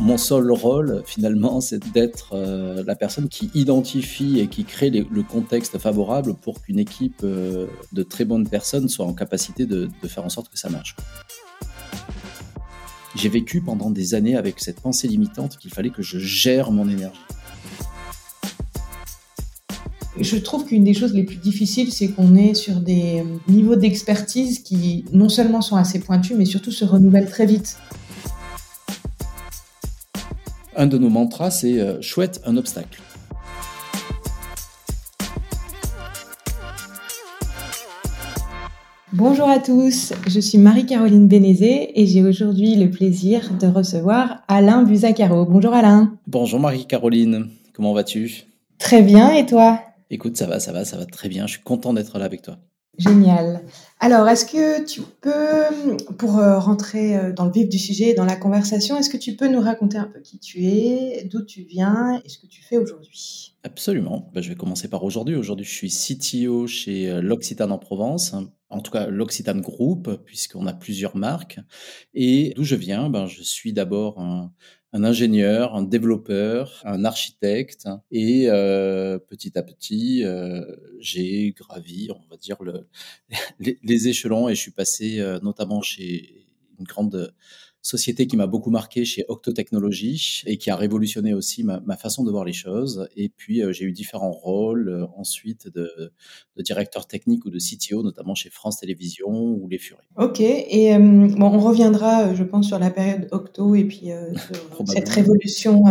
Mon seul rôle, finalement, c'est d'être euh, la personne qui identifie et qui crée le contexte favorable pour qu'une équipe euh, de très bonnes personnes soit en capacité de, de faire en sorte que ça marche. J'ai vécu pendant des années avec cette pensée limitante qu'il fallait que je gère mon énergie. Je trouve qu'une des choses les plus difficiles, c'est qu'on est sur des niveaux d'expertise qui non seulement sont assez pointus, mais surtout se renouvellent très vite. Un de nos mantras, c'est euh, chouette un obstacle. Bonjour à tous, je suis Marie-Caroline Bénézé et j'ai aujourd'hui le plaisir de recevoir Alain Buzacaro. Bonjour Alain. Bonjour Marie-Caroline, comment vas-tu? Très bien et toi? Écoute, ça va, ça va, ça va très bien. Je suis content d'être là avec toi. Génial. Alors, est-ce que tu peux, pour euh, rentrer euh, dans le vif du sujet, dans la conversation, est-ce que tu peux nous raconter un peu qui tu es, d'où tu viens et ce que tu fais aujourd'hui? Absolument. Ben, je vais commencer par aujourd'hui. Aujourd'hui, je suis CTO chez euh, l'Occitane en Provence, en tout cas l'Occitane Group, puisqu'on a plusieurs marques. Et d'où je viens, ben, je suis d'abord un, un ingénieur, un développeur, un architecte. Et euh, petit à petit, euh, j'ai gravi, on va dire, le, les, échelons et je suis passé euh, notamment chez une grande société qui m'a beaucoup marqué chez Octo Technologies et qui a révolutionné aussi ma, ma façon de voir les choses. Et puis, euh, j'ai eu différents rôles euh, ensuite de, de, directeur technique ou de CTO, notamment chez France Télévisions ou Les Furies. Ok, et euh, bon, on reviendra, je pense, sur la période Octo et puis cette révolution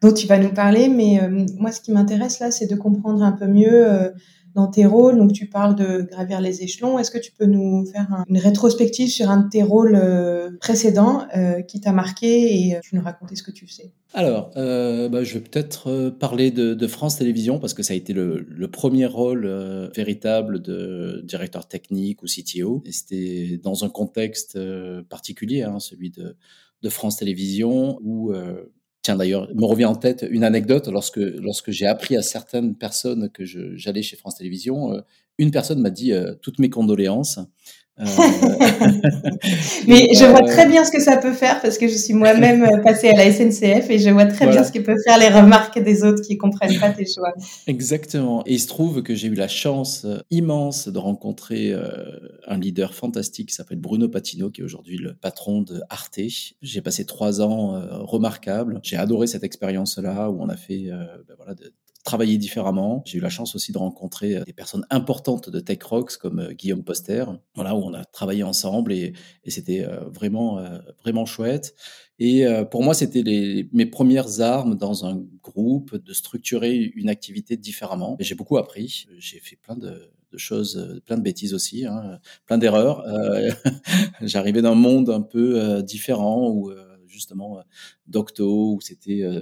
dont tu vas nous parler. Mais moi, ce qui m'intéresse là, c'est de comprendre un peu mieux dans tes rôles. Donc, tu parles de gravir les échelons. Est-ce que tu peux nous faire une rétrospective sur un de tes rôles euh, précédents euh, qui t'a marqué et euh, tu nous raconter ce que tu fais Alors, bah, je vais peut-être parler de, France Télévisions parce que ça a été le, premier rôle véritable de directeur technique ou CTO. Et c'était dans un contexte particulier, hein, celui de France Télévisions, où Tiens, d'ailleurs, me revient en tête une anecdote. Lorsque, lorsque j'ai appris à certaines personnes que j'allais chez France Télévisions, euh, une personne m'a dit euh, toutes mes condoléances. Euh, Mais je vois très bien ce que ça peut faire parce que je suis moi-même passée à la SNCF et je vois très bien ce que peut faire les remarques des autres qui comprennent pas tes choix. Exactement. Et il se trouve que j'ai eu la chance immense de rencontrer un leader fantastique qui s'appelle Bruno Patino, qui est aujourd'hui le patron de Arte. J'ai passé trois ans remarquables. J'ai adoré cette expérience-là où on a fait ben voilà, de travailler différemment. J'ai eu la chance aussi de rencontrer euh, des personnes importantes de Tech Rocks comme euh, Guillaume Poster, voilà, où on a travaillé ensemble et, c'était euh, vraiment, vraiment chouette. Et pour moi, c'était mes premières armes dans un groupe de structurer une activité différemment. J'ai beaucoup appris. J'ai fait plein de, de, choses, plein de bêtises aussi, hein, plein d'erreurs. Euh, J'arrivais d'un monde un peu différent où justement euh, d'Octo, où c'était euh,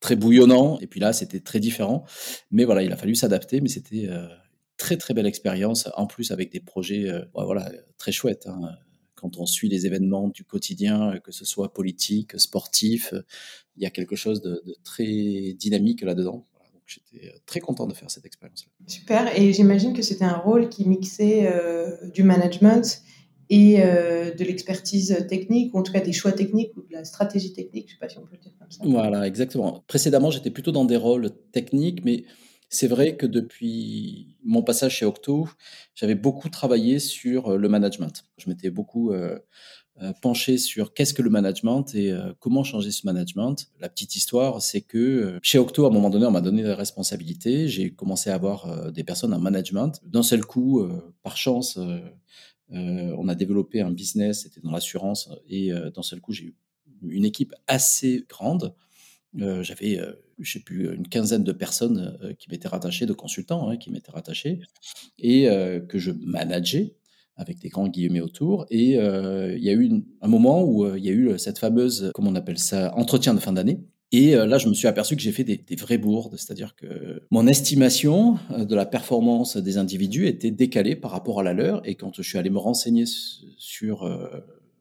très bouillonnant, et puis là, c'était très différent. Mais voilà, il a fallu s'adapter, mais c'était euh, très très belle expérience, en plus avec des projets voilà, très chouettes. Hein. Quand on suit les événements du quotidien, que ce soit politique, sportif, il y a quelque chose de, très dynamique là-dedans. J'étais très content de faire cette expérience-là. Super, et j'imagine que c'était un rôle qui mixait du management et euh, de l'expertise technique, ou en tout cas des choix techniques ou de la stratégie technique, je ne sais pas si on peut le dire comme ça. Voilà, exactement. Précédemment, j'étais plutôt dans des rôles techniques, mais c'est vrai que depuis mon passage chez Octo, j'avais beaucoup travaillé sur euh, le management. Je m'étais beaucoup euh, euh, penché sur qu'est-ce que le management et comment changer ce management. La petite histoire, c'est que chez Octo, à un moment donné, on m'a donné des responsabilités. J'ai commencé à avoir des personnes en management. D'un seul coup, par chance, on a développé un business, c'était dans l'assurance, et euh, d'un seul coup, j'ai eu une équipe assez grande. Euh, j'avais, euh, je sais plus, une quinzaine de personnes euh, qui m'étaient rattachées, de consultants hein, qui m'étaient rattachés, et que je manageais avec des grands guillemets autour. Et il y a eu un moment où il y a eu cette fameuse, comment on appelle ça, entretien de fin d'année, et euh, là, je me suis aperçu que j'ai fait des, des vraies bourdes, c'est-à-dire que mon estimation euh, de la performance des individus était décalée par rapport à la leur. Et quand je suis allé me renseigner sur euh,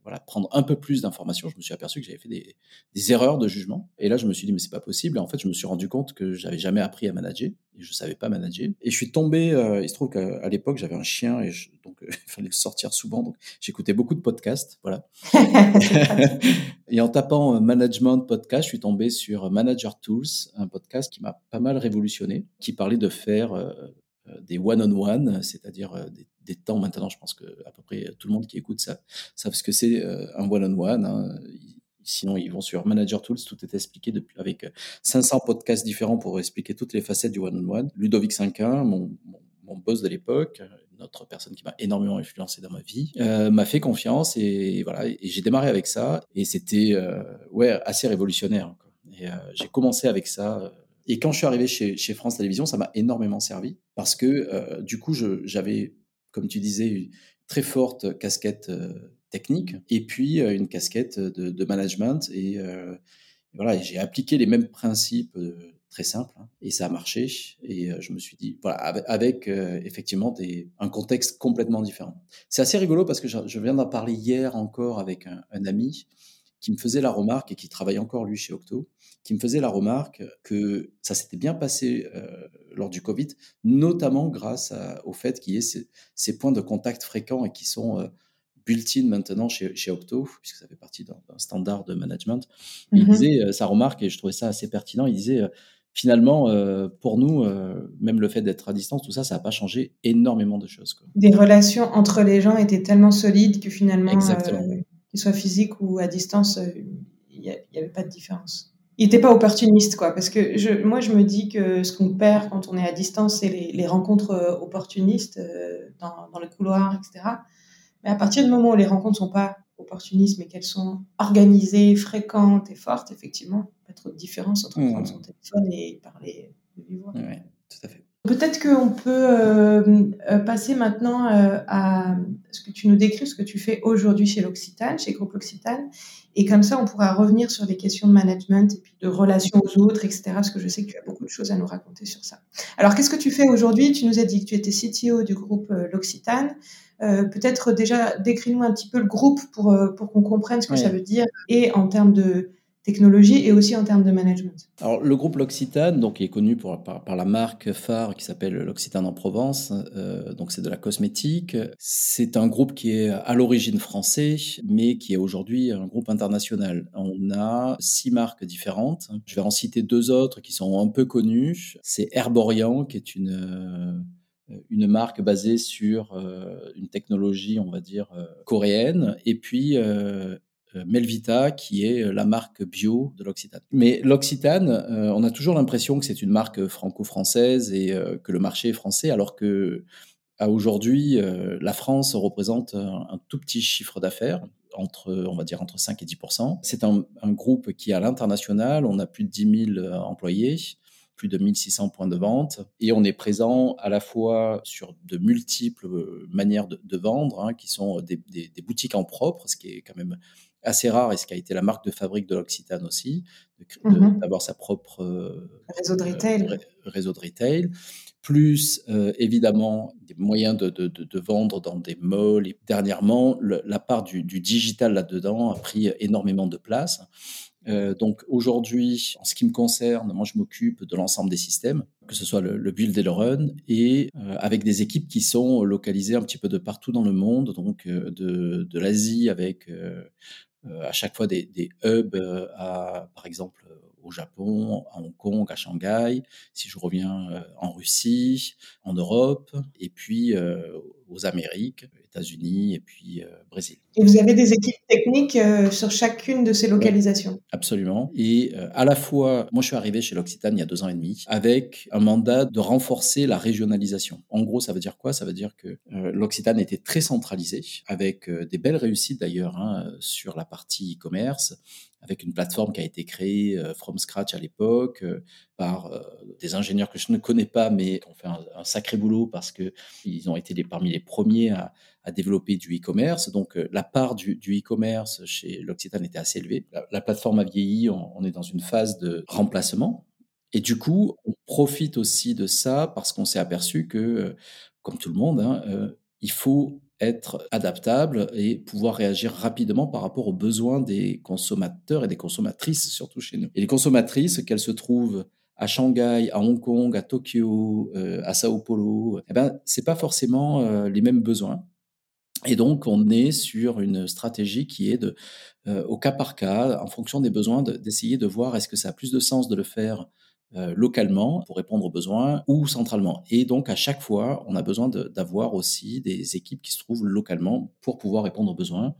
voilà, prendre un peu plus d'informations, je me suis aperçu que j'avais fait des, des, erreurs de jugement. Et là, je me suis dit, mais c'est pas possible. Et en fait, je me suis rendu compte que j'avais jamais appris à manager et je savais pas manager. Et je suis tombé, euh, il se trouve qu'à l'époque, j'avais un chien et donc il fallait le sortir souvent. Donc j'écoutais beaucoup de podcasts, voilà. et en tapant management podcast, je suis tombé sur Manager Tools, un podcast qui m'a pas mal révolutionné, qui parlait de faire des one-on-one, c'est-à-dire des, des, temps maintenant, je pense que à peu près tout le monde qui écoute ça savent ce que c'est un one-on-one. Hein. Sinon, ils vont sur Manager Tools, tout est expliqué depuis, avec 500 podcasts différents pour expliquer toutes les facettes du one-on-one. Ludovic Cinquin, mon, mon, boss de l'époque, une autre personne qui m'a énormément influencé dans ma vie, euh, m'a fait confiance et, voilà, et j'ai démarré avec ça et c'était euh, ouais assez révolutionnaire. Quoi. Et euh, j'ai commencé avec ça et quand je suis arrivé chez, France Télévisions, ça m'a énormément servi parce que euh, du coup, j'avais, comme tu disais, une très forte casquette euh, technique et puis euh, une casquette de, management. Et, voilà, j'ai appliqué les mêmes principes très simples hein, et ça a marché. Et je me suis dit, voilà, avec, effectivement un contexte complètement différent. C'est assez rigolo parce que je, viens d'en parler hier encore avec un ami qui me faisait la remarque et qui travaille encore lui chez Octo, qui me faisait la remarque que ça s'était bien passé euh, lors du Covid, notamment grâce au fait qu'il y ait ces, points de contact fréquents et qui sont euh, built-in maintenant chez, chez, Octo, puisque ça fait partie d'un standard de management. Il mm-hmm. disait euh, sa remarque, et je trouvais ça assez pertinent, il disait finalement, pour nous, même le fait d'être à distance, tout ça, ça n'a pas changé énormément de choses. Quoi. Des relations entre les gens étaient tellement solides que finalement, qu'il soit physique ou à distance, il n'y avait pas de différence il n'était pas opportuniste, quoi. Parce que je, moi, je me dis que ce qu'on perd quand on est à distance, c'est les, rencontres euh, opportunistes euh, dans, dans, le couloir, etc. Mais à partir du moment où les rencontres sont pas opportunistes, mais qu'elles sont organisées, fréquentes et fortes, effectivement, pas trop de différence entre prendre son téléphone et parler de vivre. Oui, tout à fait. Peut-être qu'on peut, euh, euh, passer maintenant euh, à ce que tu nous décris, ce que tu fais aujourd'hui chez l'Occitane, chez Groupe L'Occitane. Et comme ça, on pourra revenir sur des questions de management et puis de relations aux autres, etc. Parce que je sais que tu as beaucoup de choses à nous raconter sur ça. Alors, qu'est-ce que tu fais aujourd'hui? Tu nous as dit que tu étais CTO du groupe L'Occitane. Peut-être déjà décris-nous un petit peu le groupe pour, pour qu'on comprenne ce que ça veut dire et en termes de technologie et aussi en termes de management. Alors, le groupe L'Occitane, donc, est connu par, la marque phare qui s'appelle L'Occitane en Provence. Euh, donc, c'est de la cosmétique. C'est un groupe qui est à l'origine français, mais qui est aujourd'hui un groupe international. On a six marques différentes. Je vais en citer deux autres qui sont un peu connues. C'est Herborian, qui est une euh, une marque basée sur euh, une technologie, on va dire, coréenne, et puis Melvita, qui est euh, la marque bio de l'Occitane. Mais l'Occitane, euh, on a toujours l'impression que c'est une marque franco-française et que le marché est français, alors que à aujourd'hui, la France représente un, tout petit chiffre d'affaires, entre, on va dire, entre 5 et 10% C'est un, groupe qui à l'international, on a plus de 10 000 employés plus de 1600 points de vente et on est présent à la fois sur de multiples manières de, vendre, hein, qui sont des, boutiques en propre, ce qui est quand même assez rare et ce qui a été la marque de fabrique de l'Occitane aussi, mhm. d'avoir sa propre euh, réseau de retail. Euh, réseau de retail, plus euh, évidemment des moyens de, de, de, vendre dans des malls. Et dernièrement, la part du, du digital là-dedans a pris énormément de place. donc aujourd'hui, en ce qui me concerne, moi je m'occupe de l'ensemble des systèmes, que ce soit le, le build et le run, et avec des équipes qui sont localisées un petit peu de partout dans le monde, donc de, de l'Asie avec à chaque fois des, des hubs euh, à, par exemple, euh, au Japon, à Hong Kong, à Shanghai, si je reviens en Russie, en Europe, et puis aux Amériques, États-Unis et puis Brésil. Et vous avez des équipes techniques sur chacune de ces localisations? Absolument. Et à la fois, moi je suis arrivé chez l'Occitane il y a deux ans et demi avec un mandat de renforcer la régionalisation. En gros, ça veut dire quoi? Ça veut dire que l'Occitane était très centralisée, avec des belles réussites d'ailleurs hein, sur la partie e-commerce, avec une plateforme qui a été créée euh, from scratch à l'époque euh, par euh, des ingénieurs que je ne connais pas, mais qui ont fait un, sacré boulot parce que ils ont été parmi les premiers à, développer du e-commerce. Donc la part du, du e-commerce chez l'Occitane était assez élevée. La, plateforme a vieilli, on, est dans une phase de remplacement. Et du coup, on profite aussi de ça parce qu'on s'est aperçu que, comme tout le monde, hein, il faut être adaptable et pouvoir réagir rapidement par rapport aux besoins des consommateurs et des consommatrices, surtout chez nous. Et les consommatrices, qu'elles se trouvent à Shanghai, à Hong Kong, à Tokyo, euh, à Sao Paulo, eh ben, c'est pas forcément euh, les mêmes besoins. Et donc, on est sur une stratégie qui est de, euh, au cas par cas, en fonction des besoins, d'essayer de, voir est-ce que ça a plus de sens de le faire localement pour répondre aux besoins ou centralement. Et donc, à chaque fois, on a besoin d'avoir aussi des équipes qui se trouvent localement pour pouvoir répondre aux besoins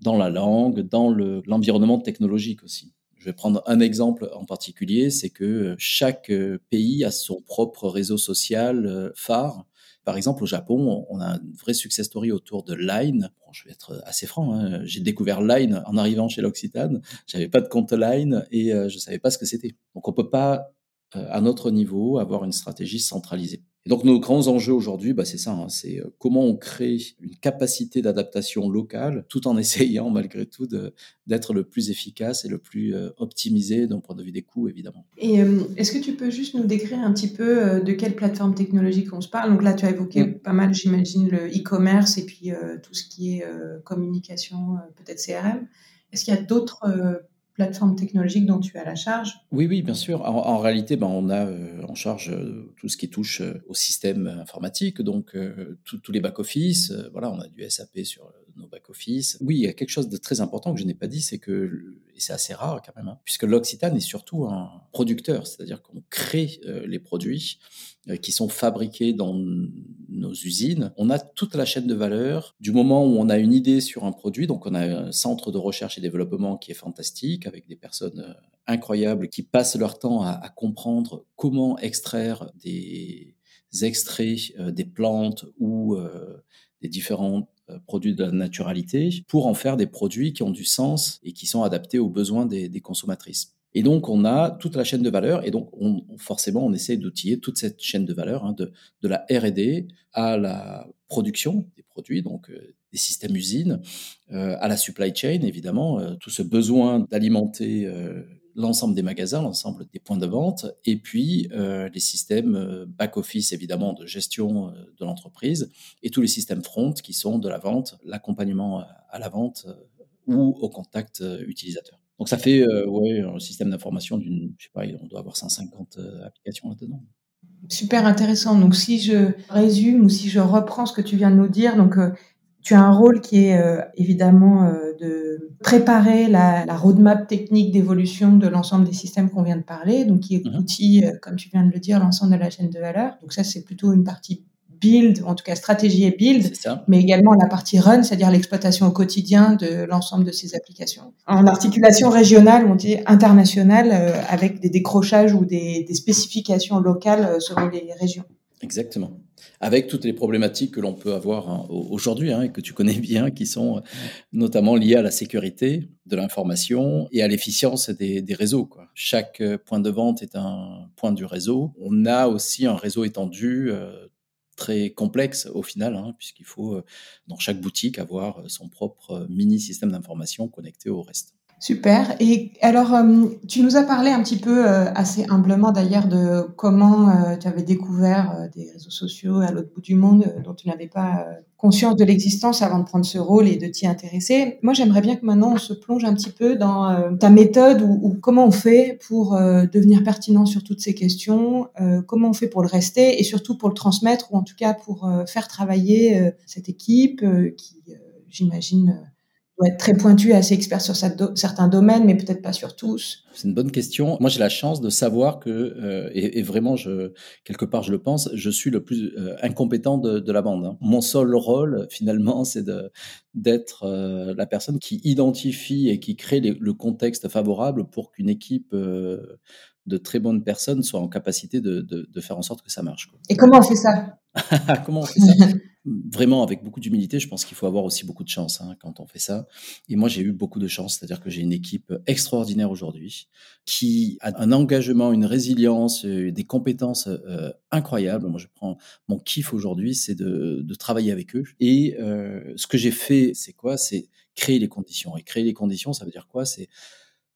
dans la langue, dans l'environnement technologique aussi. Je vais prendre un exemple en particulier, c'est que chaque euh, pays a son propre réseau social euh, phare. Par exemple, au Japon, on a un vrai success story autour de Line. Je vais être assez franc, hein. j'ai découvert Line en arrivant chez l'Occitane. J'avais pas de compte Line et je savais pas ce que c'était. Donc, on peut pas euh, à notre niveau, avoir une stratégie centralisée. Et donc nos grands enjeux aujourd'hui, bah, c'est ça, hein, c'est euh, comment on crée une capacité d'adaptation locale tout en essayant malgré tout d'être le plus efficace et le plus euh, optimisé d'un point de vue des coûts, évidemment. Et est-ce que tu peux juste nous décrire un petit peu de quelle plateforme technologique on se parle? Donc là, tu as évoqué pas mal, j'imagine, le e-commerce et puis tout ce qui est communication, peut-être CRM. Est-ce qu'il y a d'autres plateforme technologique dont tu as la charge Oui, oui, bien sûr. En, réalité, ben, on a euh, en charge euh, tout ce qui touche euh, au système informatique, donc tous les back-office. voilà, on a du SAP sur nos back-office. Oui, il y a quelque chose de très important que je n'ai pas dit, c'est que, et c'est assez rare quand même, hein, puisque l'Occitane est surtout un producteur, c'est-à-dire qu'on crée les produits qui sont fabriqués dans nos usines. On a toute la chaîne de valeur du moment où on a une idée sur un produit. Donc, on a un centre de recherche et développement qui est fantastique avec des personnes euh, incroyables qui passent leur temps à, comprendre comment extraire des extraits euh, des plantes ou euh, des différents produits de la naturalité pour en faire des produits qui ont du sens et qui sont adaptés aux besoins des consommatrices. Et donc, on a toute la chaîne de valeur, et donc on, forcément, on essaie d'outiller toute cette chaîne de valeur, hein, de, de, la R&D à la production des produits, donc euh, des systèmes usines, euh, à la supply chain, évidemment, euh, tout ce besoin d'alimenter l'ensemble des magasins, l'ensemble des points de vente, et puis les systèmes back-office, évidemment, de gestion de l'entreprise, et tous les systèmes front qui sont de la vente, l'accompagnement à la vente ou au contact utilisateur. Donc ça fait euh, un système d'information d'une, je sais pas, on doit avoir 150 euh, applications là-dedans. Super intéressant. Donc si je résume ou si je reprends ce que tu viens de nous dire, donc euh, tu as un rôle qui est évidemment de préparer la, la roadmap technique d'évolution de l'ensemble des systèmes qu'on vient de parler, donc qui est mmh outil, comme tu viens de le dire, l'ensemble de la chaîne de valeur. Donc ça, c'est plutôt une partie build, en tout cas stratégie et build, mais également la partie run, c'est-à-dire l'exploitation au quotidien de l'ensemble de ces applications. En articulation régionale, on dit internationale, euh, avec des décrochages ou des, spécifications locales euh, selon les régions. Exactement. Avec toutes les problématiques que l'on peut avoir hein, aujourd'hui hein, et que tu connais bien, qui sont euh, notamment liées à la sécurité de l'information et à l'efficience des, réseaux. Chaque point de vente est un point du réseau. On a aussi un réseau étendu très complexe au final, hein, puisqu'il faut euh, dans chaque boutique avoir euh, son propre euh, mini système d'information connecté au reste. Super. Et alors, tu nous as parlé un petit peu, assez humblement d'ailleurs, de comment tu avais découvert des réseaux sociaux à l'autre bout du monde dont tu n'avais pas conscience de l'existence avant de prendre ce rôle et de t'y intéresser. Moi, j'aimerais bien que maintenant on se plonge un petit peu dans euh, ta méthode ou, comment on fait pour euh, devenir pertinent sur toutes ces questions, euh, comment on fait pour le rester et surtout pour le transmettre ou en tout cas pour faire travailler cette équipe qui, j'imagine, doit être très pointu et assez expert sur certains domaines, mais peut-être pas sur tous C'est une bonne question. Moi, j'ai la chance de savoir que, euh, et, vraiment, je, quelque part, je le pense, je suis le plus euh, incompétent de, la bande. Hein. Mon seul rôle, finalement, c'est d'être euh, la personne qui identifie et qui crée le contexte favorable pour qu'une équipe de très bonnes personnes soit en capacité de, de, faire en sorte que ça marche. Et comment on fait ça? Comment on fait ça? vraiment avec beaucoup d'humilité, je pense qu'il faut avoir aussi beaucoup de chance hein, quand on fait ça. Et moi, j'ai eu beaucoup de chance, c'est-à-dire que j'ai une équipe extraordinaire aujourd'hui qui a un engagement, une résilience, euh, des compétences euh, incroyables. Moi, je prends mon kiff aujourd'hui, c'est de, de, travailler avec eux. Et euh, ce que j'ai fait, c'est quoi? C'est créer les conditions. Et créer les conditions, ça veut dire quoi? C'est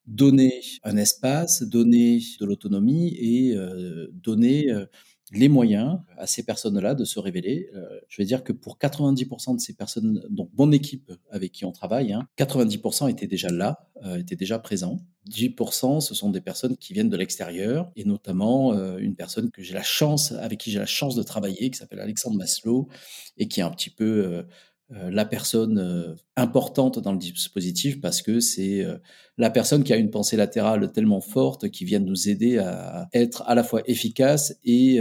donner un espace, donner de l'autonomie et euh, donner euh, les moyens à ces personnes-là de se révéler. Euh, je vais dire que pour 90% de ces personnes, donc mon équipe avec qui on travaille, 90% hein, étaient déjà là, euh, étaient déjà présents. 10% ce sont des personnes qui viennent de l'extérieur et notamment euh, une personne que j'ai la chance, avec qui j'ai la chance de travailler, qui s'appelle Alexandre Maslow et qui est un petit peu la personne euh, importante dans le dispositif parce que c'est euh, la personne qui a une pensée latérale tellement forte qui vient nous aider à être à la fois efficace et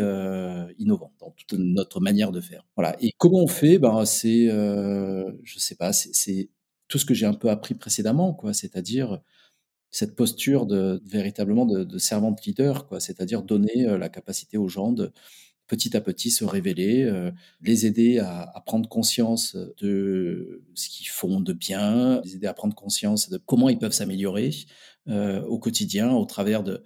innovant dans toute notre manière de faire. Voilà. Et comment on fait? Ben c'est, je sais pas, c'est tout ce que j'ai un peu appris précédemment, quoi. C'est-à-dire cette posture de véritablement de, de servante leader, quoi. C'est-à-dire donner la capacité aux gens de petit à petit se révéler, euh, les aider à, prendre conscience de ce qu'ils font de bien, les aider à prendre conscience de comment ils peuvent s'améliorer euh, au quotidien au travers de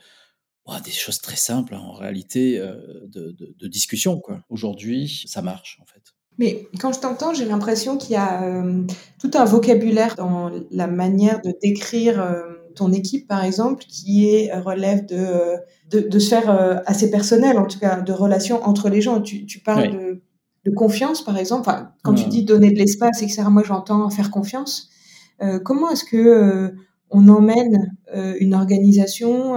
bah, des choses très simples hein, en réalité euh, de, de, discussion. Aujourd'hui, ça marche en fait. Mais quand je t'entends, j'ai l'impression qu'il y a tout un vocabulaire dans la manière de décrire ton équipe, par exemple, qui est, euh, relève de, de, de sphère euh, assez personnelle, en tout cas, de relations entre les gens. Tu, tu parles de, de, confiance, par exemple. Enfin, quand tu dis donner de l'espace, etc., moi, j'entends faire confiance. Euh, comment est-ce que euh, on emmène une organisation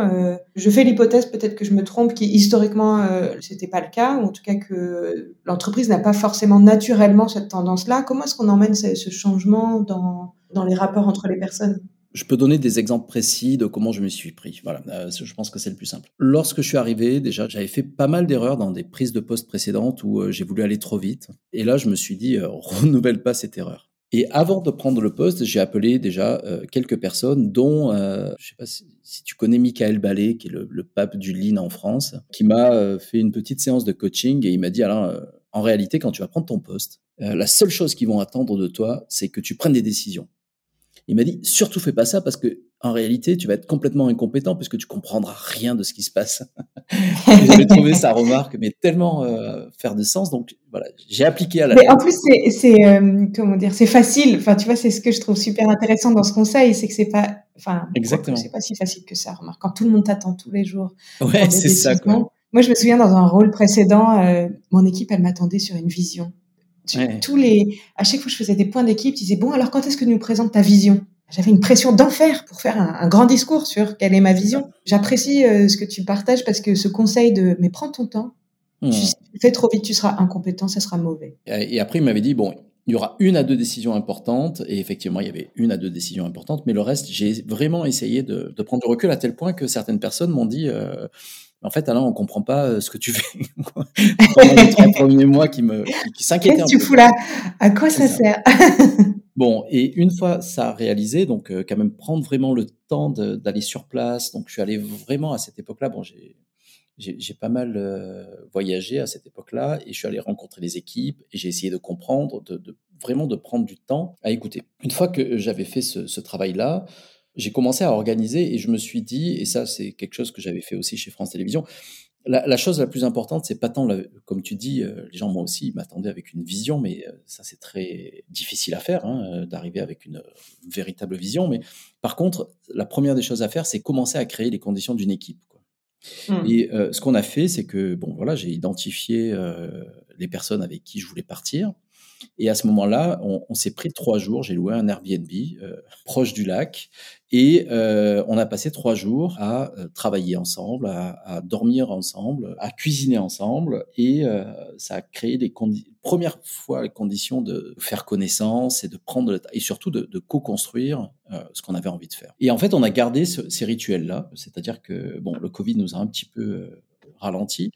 Je fais l'hypothèse, peut-être que je me trompe, qui historiquement c'était pas le cas, ou en tout cas que l'entreprise n'a pas forcément naturellement cette tendance-là. Comment est-ce qu'on emmène ce, ce changement dans, dans les rapports entre les personnes? Je peux donner des exemples précis de comment je me suis pris. Voilà, euh, je pense que c'est le plus simple. Lorsque je suis arrivé, déjà, j'avais fait pas mal d'erreurs dans des prises de poste précédentes où euh, j'ai voulu aller trop vite. Et là, je me suis dit, euh, renouvelle pas cette erreur. Et avant de prendre le poste, j'ai appelé déjà quelques personnes, dont, je sais pas si, tu connais Michael Ballet, qui est le, pape du Lean en France, qui m'a fait une petite séance de coaching et il m'a dit, Alain, en réalité, quand tu vas prendre ton poste, la seule chose qu'ils vont attendre de toi, c'est que tu prennes des décisions. Il m'a dit surtout fais pas ça parce que en réalité tu vas être complètement incompétent puisque tu comprendras rien de ce qui se passe. J'avais trouvé sa remarque mais tellement euh, faire de sens donc voilà j'ai appliqué à la. Mais en plus c'est c'est euh, comment dire c'est facile enfin tu vois c'est ce que je trouve super intéressant dans ce conseil c'est que c'est pas enfin exactement c'est pas si facile que ça remarque quand tout le monde t'attend tous les jours. Ouais c'est ça quoi. Moi je me souviens dans un rôle précédent euh, mon équipe elle m'attendait sur une vision tous les, à chaque fois que je faisais des points d'équipe, ils disaient bon alors quand est-ce que tu nous présentes ta vision? J'avais une pression d'enfer pour faire un, grand discours sur quelle est ma vision. J'apprécie euh, ce que tu partages parce que ce conseil de mais prends ton temps, mmh. tu fais trop vite, tu seras incompétent, ça sera mauvais. Et après il m'avait dit bon il y aura une à deux décisions importantes, et effectivement, il y avait une à deux décisions importantes, mais le reste, j'ai vraiment essayé de, de, prendre du recul à tel point que certaines personnes m'ont dit, euh, en fait, Alain, on comprend pas euh, ce que tu fais. Pendant les trois premiers mois qui me, qui, s'inquiétaient Qu'est-ce que tu fous là? À quoi ça, sert? Bon, et une fois ça réalisé, donc euh, quand même prendre vraiment le temps d'aller sur place. Donc, je suis allé vraiment à cette époque-là. Bon, j'ai j'ai pas mal euh, voyagé à cette époque-là et je suis allé rencontrer les équipes et j'ai essayé de comprendre, de, vraiment de prendre du temps à écouter. Une fois que j'avais fait ce, travail-là, j'ai commencé à organiser et je me suis dit, et ça c'est quelque chose que j'avais fait aussi chez France Télévisions, la, chose la plus importante, c'est pas tant, comme tu dis, euh, les gens moi aussi m'attendaient avec une vision, mais euh, ça c'est très difficile à faire, hein, d'arriver avec une, véritable vision. Mais par contre, la première des choses à faire, c'est commencer à créer les conditions d'une équipe. Mmh. Et ce qu'on a fait, c'est que bon voilà, j'ai identifié les personnes avec qui je voulais partir. Et à ce moment-là, on, s'est pris trois jours. J'ai loué un Airbnb euh, proche du lac et euh, on a passé trois jours à euh, travailler ensemble, à, dormir ensemble, à cuisiner ensemble. Et ça a créé les premières fois les conditions de faire connaissance et de prendre le et surtout de, co-construire ce qu'on avait envie de faire. Et en fait, on a gardé ce, ces rituels-là. C'est-à-dire que bon, le Covid nous a un petit peu ralenti,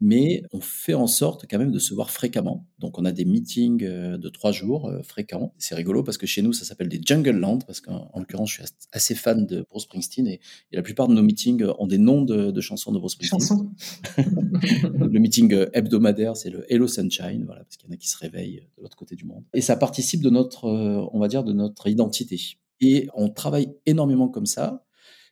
mais on fait en sorte quand même de se voir fréquemment. Donc on a des meetings euh, de trois jours euh, fréquents. C'est rigolo parce que chez nous ça s'appelle des Jungle Land parce qu'en l'occurrence je suis assez fan de Bruce Springsteen et, la plupart de nos meetings ont des noms de, chansons de Bruce Springsteen. le meeting euh, hebdomadaire c'est le Hello Sunshine, voilà parce qu'il y en a qui se réveillent de l'autre côté du monde. Et ça participe de notre, on va dire, de notre identité. Et on travaille énormément comme ça.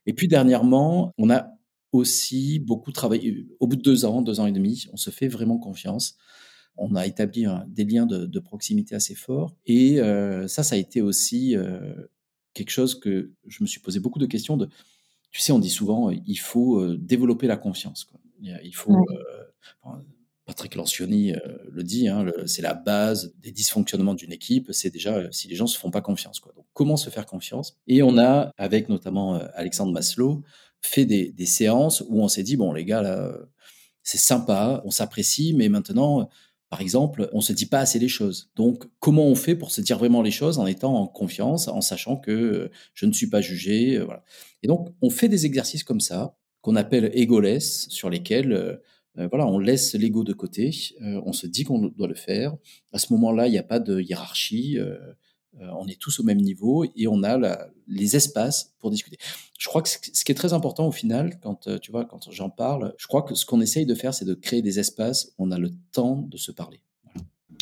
Et puis dernièrement, on a aussi beaucoup travaillé. Au bout de deux ans, deux ans et demi, on se fait vraiment confiance. On a établi des liens de, proximité assez forts. Et euh, ça, ça a été aussi euh, quelque chose que je me suis posé beaucoup de questions. De, tu sais, on dit souvent, il faut euh, développer la confiance. Quoi. Il faut Patrick Lancioni le dit, hein, c'est la base des dysfonctionnements d'une équipe, c'est déjà si les gens se font pas confiance. Donc, comment se faire confiance? Et on a, avec notamment Alexandre Maslow, fait des, séances où on s'est dit, bon les gars, là, c'est sympa, on s'apprécie, mais maintenant, par exemple, on se dit pas assez les choses. Donc, comment on fait pour se dire vraiment les choses en étant en confiance, en sachant que euh, je ne suis pas jugé, euh. Et donc, on fait des exercices comme ça qu'on appelle egoless, sur lesquels euh, voilà, on laisse l'ego de côté, on se dit qu'on doit le faire. À ce moment-là, il n'y a pas de hiérarchie. Euh, on est tous au même niveau et on a les espaces pour discuter. Je crois que ce qui est très important au final, quand euh, tu vois, quand j'en parle, je crois que ce qu'on essaye de faire, c'est de créer des espaces où on a le temps de se parler.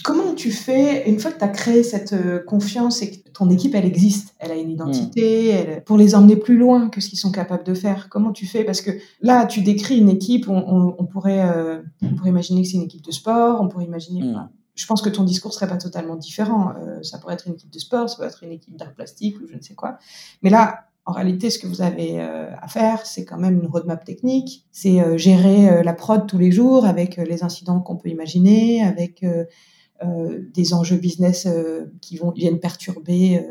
Comment tu fais, une fois que tu as créé cette euh, confiance et que ton équipe, elle existe, elle a une identité, pour les emmener plus loin que ce qu'ils sont capables de faire, comment tu fais? Parce que là, tu décris une équipe, on, pourrait, on pourrait imaginer que c'est une équipe de sport, on pourrait imaginer... Mmh je pense que ton discours serait pas totalement différent. Euh, ça pourrait être une équipe de sport, ça peut être une équipe d'art plastique ou je ne sais quoi. Mais là, en réalité, ce que vous avez euh, à faire, c'est quand même une roadmap technique. C'est euh, gérer la prod tous les jours avec les incidents qu'on peut imaginer, avec des enjeux business qui vont viennent perturber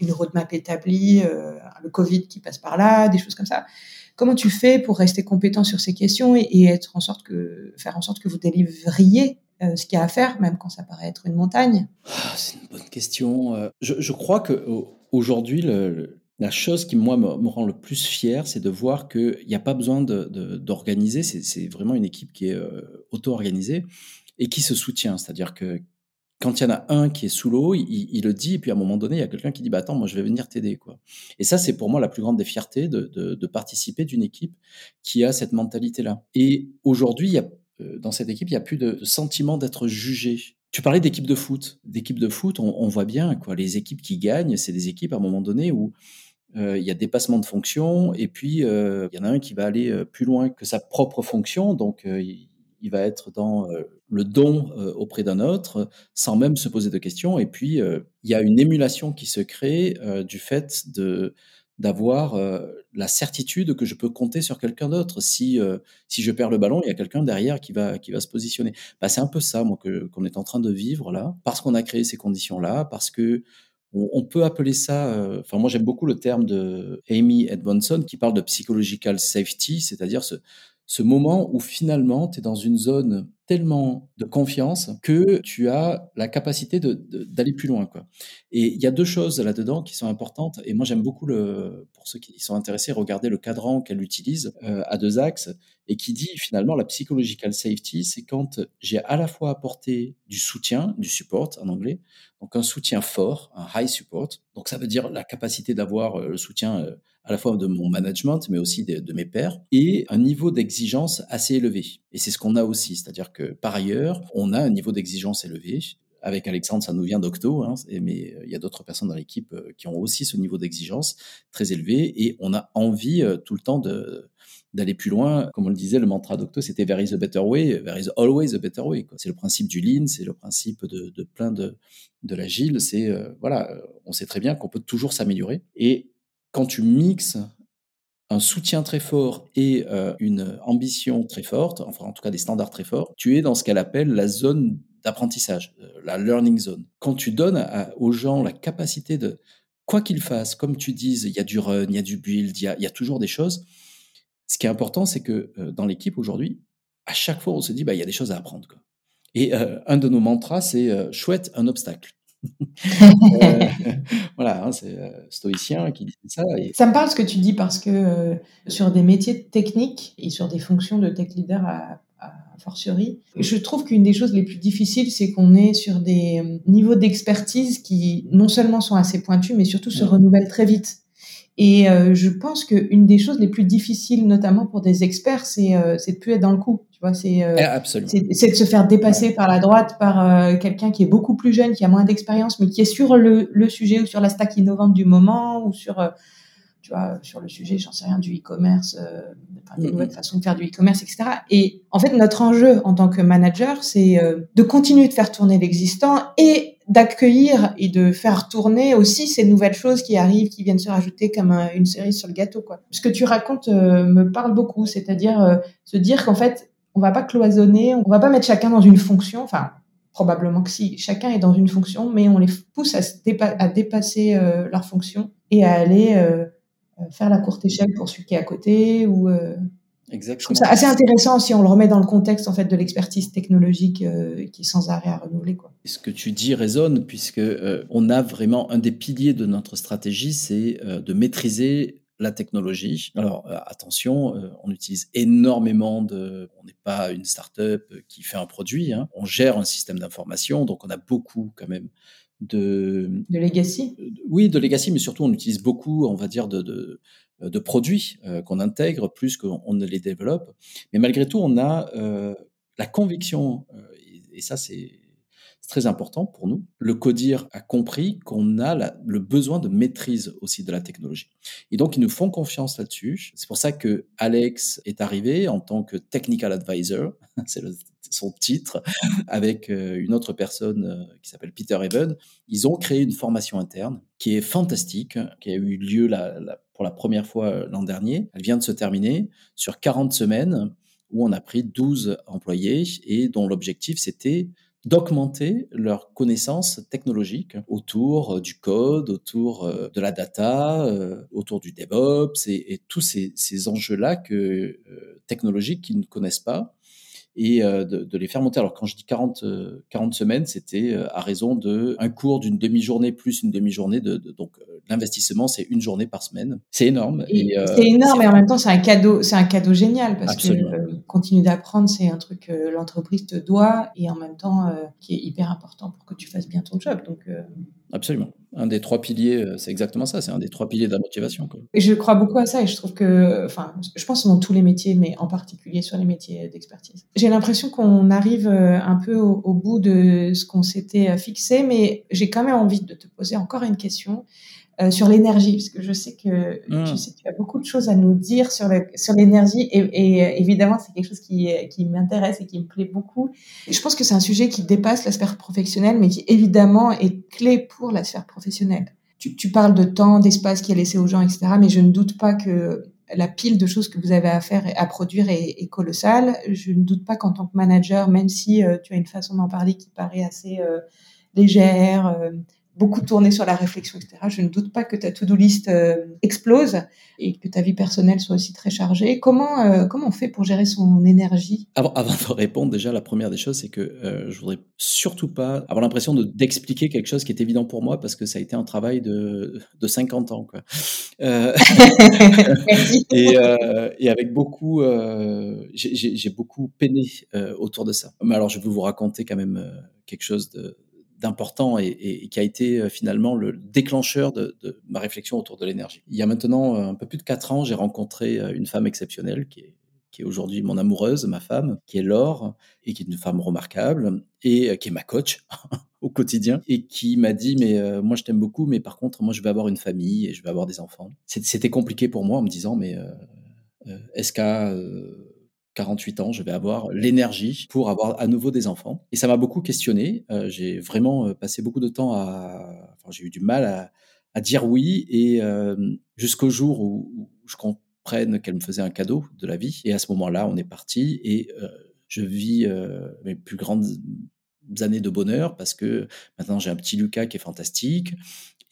une roadmap établie, le Covid qui passe par là, des choses comme ça. Comment tu fais pour rester compétent sur ces questions et, être en sorte que faire en sorte que vous délivriez euh, ce qu'il y a à faire, même quand ça paraît être une montagne? Ah, C'est une bonne question. Euh, je, crois que aujourd'hui, la chose qui moi me, rend le plus fier, c'est de voir qu'il n'y a pas besoin d'organiser. c'est vraiment une équipe qui est euh, auto-organisée et qui se soutient. C'est-à-dire que quand il y en a un qui est sous l'eau, il, le dit, et puis à un moment donné, il y a quelqu'un qui dit bah, Attends, moi je vais venir t'aider. quoi. Et ça, c'est pour moi la plus grande des fiertés de, participer d'une équipe qui a cette mentalité-là. Et aujourd'hui, il y a euh, dans cette équipe, il n'y a plus de, sentiment d'être jugé. Tu parlais d'équipe de foot. D'équipe de foot, on, voit bien, quoi. Les équipes qui gagnent, c'est des équipes à un moment donné où euh, il y a dépassement de fonction, et puis euh, il y en a un qui va aller plus loin que sa propre fonction, donc il, va être dans le don auprès d'un autre, sans même se poser de questions. Et puis il y a une émulation qui se crée du fait de d'avoir euh, la certitude que je peux compter sur quelqu'un d'autre. Si, euh, si je perds le ballon, il y a quelqu'un derrière qui va, qui va se positionner. Bah, c'est un peu ça, moi, qu'on est en train de vivre là, parce qu'on a créé ces conditions-là, parce que on, peut appeler ça, euh, enfin, moi, j'aime beaucoup le terme de Amy Edmondson qui parle de psychological safety, c'est-à-dire ce, ce moment où finalement tu es dans une zone tellement de confiance que tu as la capacité d'aller plus loin. Quoi. Et il y a deux choses là-dedans qui sont importantes. Et moi, j'aime beaucoup, pour ceux qui sont intéressés, regarder le cadran qu'elle utilise euh, à deux axes et qui dit finalement la psychological safety, c'est quand j'ai à la fois apporté du soutien, du support en anglais, donc un soutien fort, un high support. Donc ça veut dire la capacité d'avoir euh, le soutien euh, à la fois de mon management, mais aussi de, mes pairs, et un niveau d'exigence assez élevé. Et c'est ce qu'on a aussi, c'est-à-dire que par ailleurs, on a un niveau d'exigence élevé. Avec Alexandre, ça nous vient d'Octo, hein, mais euh, il y a d'autres personnes dans l'équipe euh, qui ont aussi ce niveau d'exigence très élevé, et on a envie euh, tout le temps de d'aller plus loin. Comme on le disait, le mantra d'Octo, c'était There is a better way, there is always a better way. C'est le principe du lean, c'est le principe de, plein de, de l'agile. C'est, voilà, on sait très bien qu'on peut toujours s'améliorer. Et quand tu mixes un soutien très fort et euh, une ambition très forte, enfin en tout cas des standards très forts, tu es dans ce qu'elle appelle la zone d'apprentissage, euh, la learning zone. Quand tu donnes aux gens la capacité de, quoi qu'ils fassent, comme tu dises, il y a du run, il y a du build, il y a, toujours des choses, ce qui est important, c'est que euh, dans l'équipe aujourd'hui, à chaque fois, on se dit, bah, il y a des choses à apprendre. Et un de nos mantras, c'est chouette, un obstacle. Euh, voilà, hein, c'est euh, stoïcien qui dit ça. Ça me parle ce que tu dis parce que euh, sur des métiers techniques et sur des fonctions de tech leader à, fortiori, je trouve qu'une des choses les plus difficiles, c'est qu'on est sur des niveaux d'expertise qui non seulement sont assez pointus, mais surtout se renouvellent très vite. Et je pense qu'une des choses les plus difficiles, notamment pour des experts, c'est euh, de plus être dans le coup. Euh, ah, c'est de se faire dépasser par la droite par euh, quelqu'un qui est beaucoup plus jeune, qui a moins d'expérience, mais qui est sur le, le, sujet ou sur la stack innovante du moment ou sur, euh, tu vois, sur le sujet, j'en sais rien, du e-commerce, des nouvelles façons de faire du e-commerce, etc. Et en fait, notre enjeu en tant que manager, c'est de continuer de faire tourner l'existant et d'accueillir et de faire tourner aussi ces nouvelles choses qui arrivent, qui viennent se rajouter comme une cerise sur le gâteau. Quoi. Ce que tu racontes me parle beaucoup, c'est-à-dire se dire qu'en fait, on va pas cloisonner, on va pas mettre chacun dans une fonction. Enfin, probablement que si, chacun est dans une fonction, mais on les pousse à, dépasser euh, leur fonction et à aller euh, faire la courte échelle pour celui qui est à côté ou Exactement. Je trouve ça assez intéressant si on le remet dans le contexte en fait de l'expertise technologique euh, qui est sans arrêt à renouveler quoi. Ce que tu dis résonne puisque euh, on a vraiment un des piliers de notre stratégie, c'est euh, de maîtriser la technologie. Alors attention, on utilise énormément de. On n'est pas une start-up qui fait un produit. Hein. On gère un système d'information, donc on a beaucoup quand même de. De legacy. oui, de legacy, mais surtout on utilise beaucoup, on va dire de, de de produits euh, qu'on intègre plus qu'on ne les développe. Mais malgré tout, on a euh, la conviction, et, ça c'est très important pour nous. Le CODIR a compris qu'on a le besoin de maîtrise aussi de la technologie. Et donc, ils nous font confiance là-dessus. C'est pour ça que Alex est arrivé en tant que technical advisor, c'est son titre, avec une autre personne qui s'appelle Peter Even. Ils ont créé une formation interne qui est fantastique, qui a eu lieu la, la pour la première fois euh, l'an dernier. Elle vient de se terminer sur 40 semaines où on a pris 12 employés et dont l'objectif c'était d'augmenter leurs connaissances technologiques autour euh, du code, autour euh, de la data, autour du DevOps et, tous ces, enjeux-là que technologiques qu'ils ne connaissent pas et euh, de, de, les faire monter. Alors quand je dis 40, 40 euh, semaines, c'était euh, à raison de un cours d'une demi-journée plus une demi-journée. De, de, donc l'investissement, c'est une journée par semaine. C'est énorme. Et, c'est énorme, et en même temps, c'est un cadeau, c'est un cadeau génial parce Absolument. que continuer d'apprendre, c'est un truc que l'entreprise te doit et en même temps qui est hyper important pour que tu fasses bien ton job. Donc Absolument. Un des trois piliers, euh, c'est exactement ça, c'est un des trois piliers de la motivation. Je crois beaucoup à ça et je trouve que, enfin, je pense dans tous les métiers, mais en particulier sur les métiers d'expertise. J'ai l'impression qu'on arrive euh, un peu au, bout de ce qu'on s'était euh, fixé, mais j'ai quand même envie de te poser encore une question. Euh, sur l'énergie, parce que je sais que mmh. tu sais tu as beaucoup de choses à nous dire sur le, sur l'énergie et, et, euh, évidemment c'est quelque chose qui, qui m'intéresse et qui me plaît beaucoup. Et je pense que c'est un sujet qui dépasse la sphère professionnelle, mais qui évidemment est clé pour la sphère professionnelle. Tu, tu parles de temps, d'espace qui est laissé aux gens, etc. Mais je ne doute pas que la pile de choses que vous avez à faire et à produire est, est colossale. Je ne doute pas qu'en tant que manager, même si euh, tu as une façon d'en parler qui paraît assez légère, beaucoup tourné sur la réflexion, etc. Je ne doute pas que ta to-do list euh, explose et que ta vie personnelle soit aussi très chargée. Comment euh, comment on fait pour gérer son énergie? Avant, avant, de répondre, déjà la première des choses, c'est que euh, je voudrais surtout pas avoir l'impression de d'expliquer quelque chose qui est évident pour moi parce que ça a été un travail de de 50 ans quoi. et, et avec beaucoup, j'ai beaucoup peiné autour de ça. Mais alors je vais vous raconter quand même quelque chose de important et, qui a été euh, finalement le déclencheur de, ma réflexion autour de l'énergie. Il y a maintenant euh, un peu plus de quatre ans, j'ai rencontré euh, une femme exceptionnelle qui est, qui est aujourd'hui mon amoureuse, ma femme, qui est Laure, et qui est une femme remarquable, et qui est ma coach au quotidien, et qui m'a dit, mais moi je t'aime beaucoup, mais par contre, moi je vais avoir une famille et je vais avoir des enfants. C'était compliqué pour moi en me disant, mais est-ce qu'à 48 ans, je vais avoir l'énergie pour avoir à nouveau des enfants. Et ça m'a beaucoup questionné. Euh, j'ai vraiment euh, passé beaucoup de temps à... Enfin, j'ai eu du mal à, dire oui et euh, jusqu'au jour où, je comprenne qu'elle me faisait un cadeau de la vie. Et à ce moment-là, on est parti et je vis mes plus grandes années de bonheur parce que maintenant j'ai un petit Lucas qui est fantastique.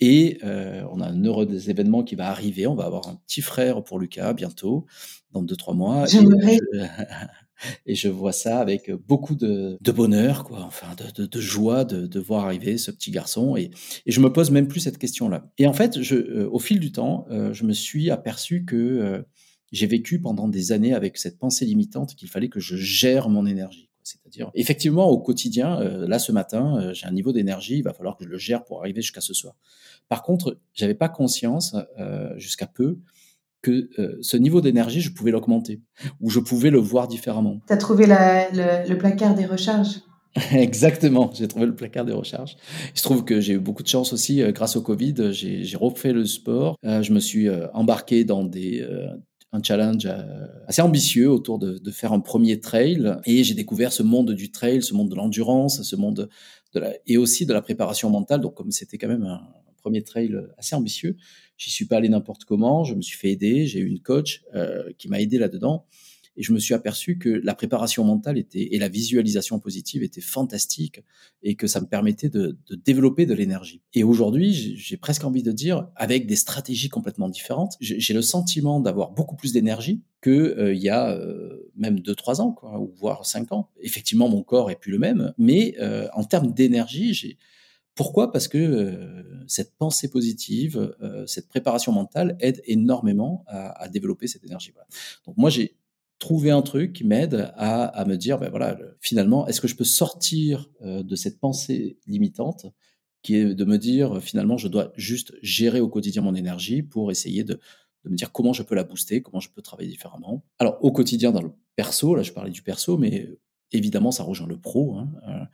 Et euh, on a un heureux des événements qui va arriver. On va avoir un petit frère pour Lucas bientôt, dans deux trois mois. Et je, et je, vois ça avec beaucoup de, de bonheur, quoi. Enfin, de, de, de joie de, voir arriver ce petit garçon. Et, et, je me pose même plus cette question-là. Et en fait, je, euh, au fil du temps, euh, je me suis aperçu que euh, j'ai vécu pendant des années avec cette pensée limitante qu'il fallait que je gère mon énergie. C'est-à-dire, effectivement, au quotidien, euh, là ce matin, euh, j'ai un niveau d'énergie, il va falloir que je le gère pour arriver jusqu'à ce soir. Par contre, j'avais pas conscience euh, jusqu'à peu que ce niveau d'énergie, je pouvais l'augmenter ou je pouvais le voir différemment. Tu as trouvé la, le, le, placard des recharges? Exactement, j'ai trouvé le placard des recharges. Il se trouve que j'ai eu beaucoup de chance aussi grâce au Covid. J'ai refait le sport. je me suis embarqué dans des, un challenge euh, assez ambitieux autour de, de faire un premier trail. Et j'ai découvert ce monde du trail, ce monde de l'endurance, ce monde de la, et aussi de la préparation mentale. Donc, comme c'était quand même un, premier trail assez ambitieux, j'y suis pas allé n'importe comment. Je me suis fait aider. J'ai eu une coach euh, qui m'a aidé là-dedans. Et je me suis aperçu que la préparation mentale était, et la visualisation positive était fantastique et que ça me permettait de, de développer de l'énergie. Et aujourd'hui, j'ai presque envie de dire, avec des stratégies complètement différentes, j'ai le sentiment d'avoir beaucoup plus d'énergie que euh, y a euh, même 2-3 ans, quoi, ou voire 5 ans. Effectivement, mon corps est plus le même, mais euh, en termes d'énergie, j'ai pourquoi? Parce que cette pensée positive, cette préparation mentale aide énormément à, à développer cette énergie. Voilà. Donc moi, j'ai trouver un truc qui m'aide à, à, me dire, ben voilà, finalement, est-ce que je peux sortir euh, de cette pensée limitante qui est de me dire, finalement, je dois juste gérer au quotidien mon énergie pour essayer de, de me dire comment je peux la booster, comment je peux travailler différemment. Alors, au quotidien, dans le perso, là, je parlais du perso, mais évidemment, ça rejoint le pro. Hein, euh,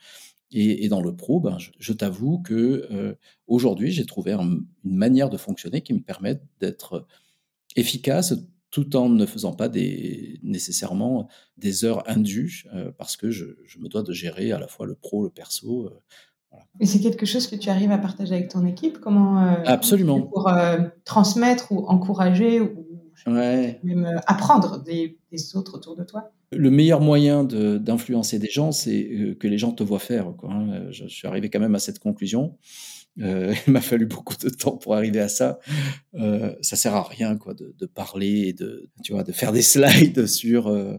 et, dans le pro, ben, je, t'avoue que euh, aujourd'hui, j'ai trouvé une manière de fonctionner qui me permet d'être efficace tout en ne faisant pas des, nécessairement des heures indues, euh, parce que je, je, me dois de gérer à la fois le pro, le perso. Euh, voilà. Et c'est quelque chose que tu arrives à partager avec ton équipe? Comment euh, Absolument. Pour euh, transmettre ou encourager ou ouais. même apprendre des, des, autres autour de toi? Le meilleur moyen d'influencer des gens, c'est que les gens te voient faire. Quoi, hein. je, je, suis arrivé quand même à cette conclusion. Euh, il m'a fallu beaucoup de temps pour arriver à ça. Euh, ça sert à rien quoi de, de, parler et de tu vois de faire des slides sur. Euh,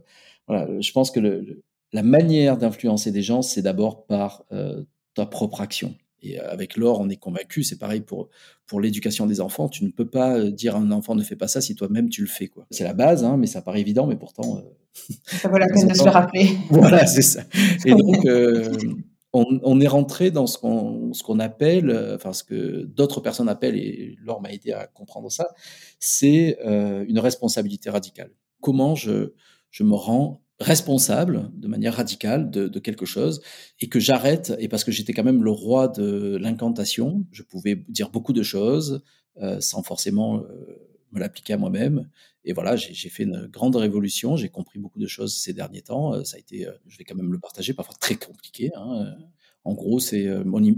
voilà, je pense que le, la manière d'influencer des gens, c'est d'abord par euh, ta propre action. Et avec l'or, on est convaincu, c'est pareil pour, pour l'éducation des enfants. Tu ne peux pas dire à un enfant ne fais pas ça si toi-même tu le fais. quoi. C'est la base, hein, mais ça paraît évident, mais pourtant. Ça vaut la peine de se le rappeler. Voilà, c'est ça. Et donc, on, est rentré dans ce qu'on appelle, euh, enfin ce que d'autres personnes appellent, et Laure m'a aidé à comprendre ça, c'est euh, une responsabilité radicale. Comment je, me rends responsable de manière radicale de, quelque chose et que j'arrête, et parce que j'étais quand même le roi de l'incantation, je pouvais dire beaucoup de choses euh, sans forcément me l'appliquer à moi-même. Et voilà, j'ai fait une grande révolution. J'ai compris beaucoup de choses ces derniers temps. Euh, ça a été, euh, je vais quand même le partager, parfois très compliqué. Hein. Euh, en gros, c'est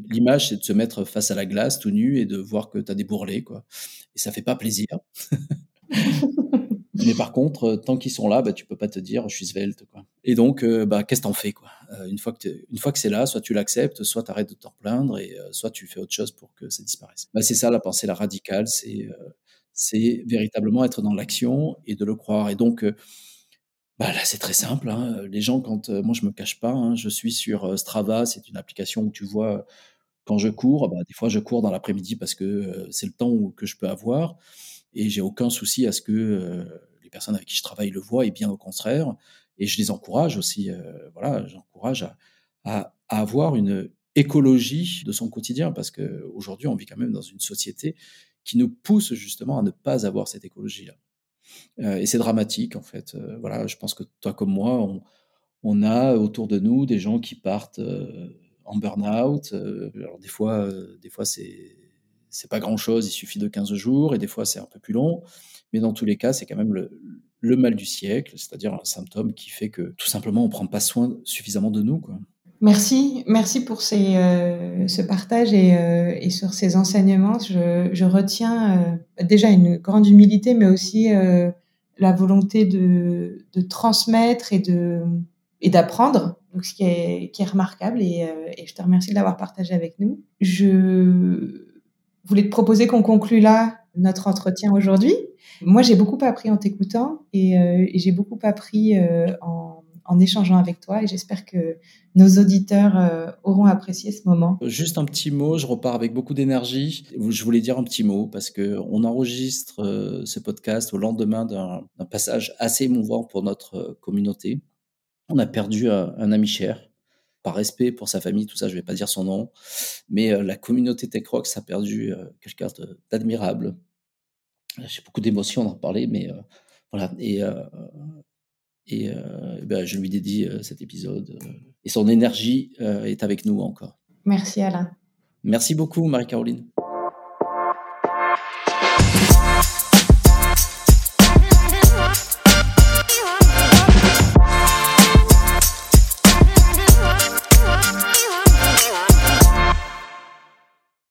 l'image, c'est de se mettre face à la glace tout nu et de voir que tu as des bourrelets, quoi. Et ça fait pas plaisir. Mais par contre, tant qu'ils sont là, bah, tu peux pas te dire je suis svelte. Quoi. Et donc, bah, qu'est-ce que t'en fais quoi? Une fois que, une que c'est là, soit tu l'acceptes, soit tu arrêtes de t'en plaindre, et soit tu fais autre chose pour que ça disparaisse. Bah, c'est ça la pensée la radicale, c'est c'est véritablement être dans l'action et de le croire. Et donc, euh, bah là, c'est très simple. Hein. Les gens, quand euh, moi, je me cache pas, hein, je suis sur euh, Strava, c'est une application où tu vois quand je cours. Bah, des fois, je cours dans l'après-midi parce que c'est le temps que je peux avoir, et j'ai aucun souci à ce que les personnes avec qui je travaille le voient, et bien au contraire. Et je les encourage aussi. voilà, j'encourage à, à, avoir une écologie de son quotidien parce que aujourd'hui, on vit quand même dans une société qui nous pousse justement à ne pas avoir cette écologie-là. Euh, et c'est dramatique en fait. Euh, voilà, je pense que toi comme moi, on, a autour de nous des gens qui partent euh, en burn-out. Alors des fois, des fois c'est c'est pas grand-chose, il suffit de 15 jours, et des fois c'est un peu plus long. Mais dans tous les cas, c'est quand même le, mal du siècle, c'est-à-dire un symptôme qui fait que tout simplement on prend pas soin suffisamment de nous. Merci, merci pour ces, euh, ce partage et, euh, et, sur ces enseignements. Je, je retiens euh, déjà une grande humilité, mais aussi euh, la volonté de, de, transmettre et de et d'apprendre, donc ce qui est, qui est remarquable. Et, euh, et je te remercie de l'avoir partagé avec nous. Je voulais te proposer qu'on conclue là notre entretien aujourd'hui. Moi, j'ai beaucoup appris en t'écoutant et, euh, et j'ai beaucoup appris en en échangeant avec toi et j'espère que nos auditeurs euh, auront apprécié ce moment. Juste un petit mot, je repars avec beaucoup d'énergie. Je voulais dire un petit mot parce que on enregistre euh, ce podcast au lendemain d'un passage assez émouvant pour notre euh, communauté. On a perdu un, ami cher. Par respect pour sa famille, tout ça, je vais pas dire son nom, mais la communauté TechRox a perdu euh, quelqu'un d'admirable. J'ai beaucoup d'émotions d'en parler, mais voilà. Et euh, ben, je lui dédie euh, cet épisode. Euh, et son énergie est avec nous encore. Merci Alain. Merci beaucoup Marie-Caroline.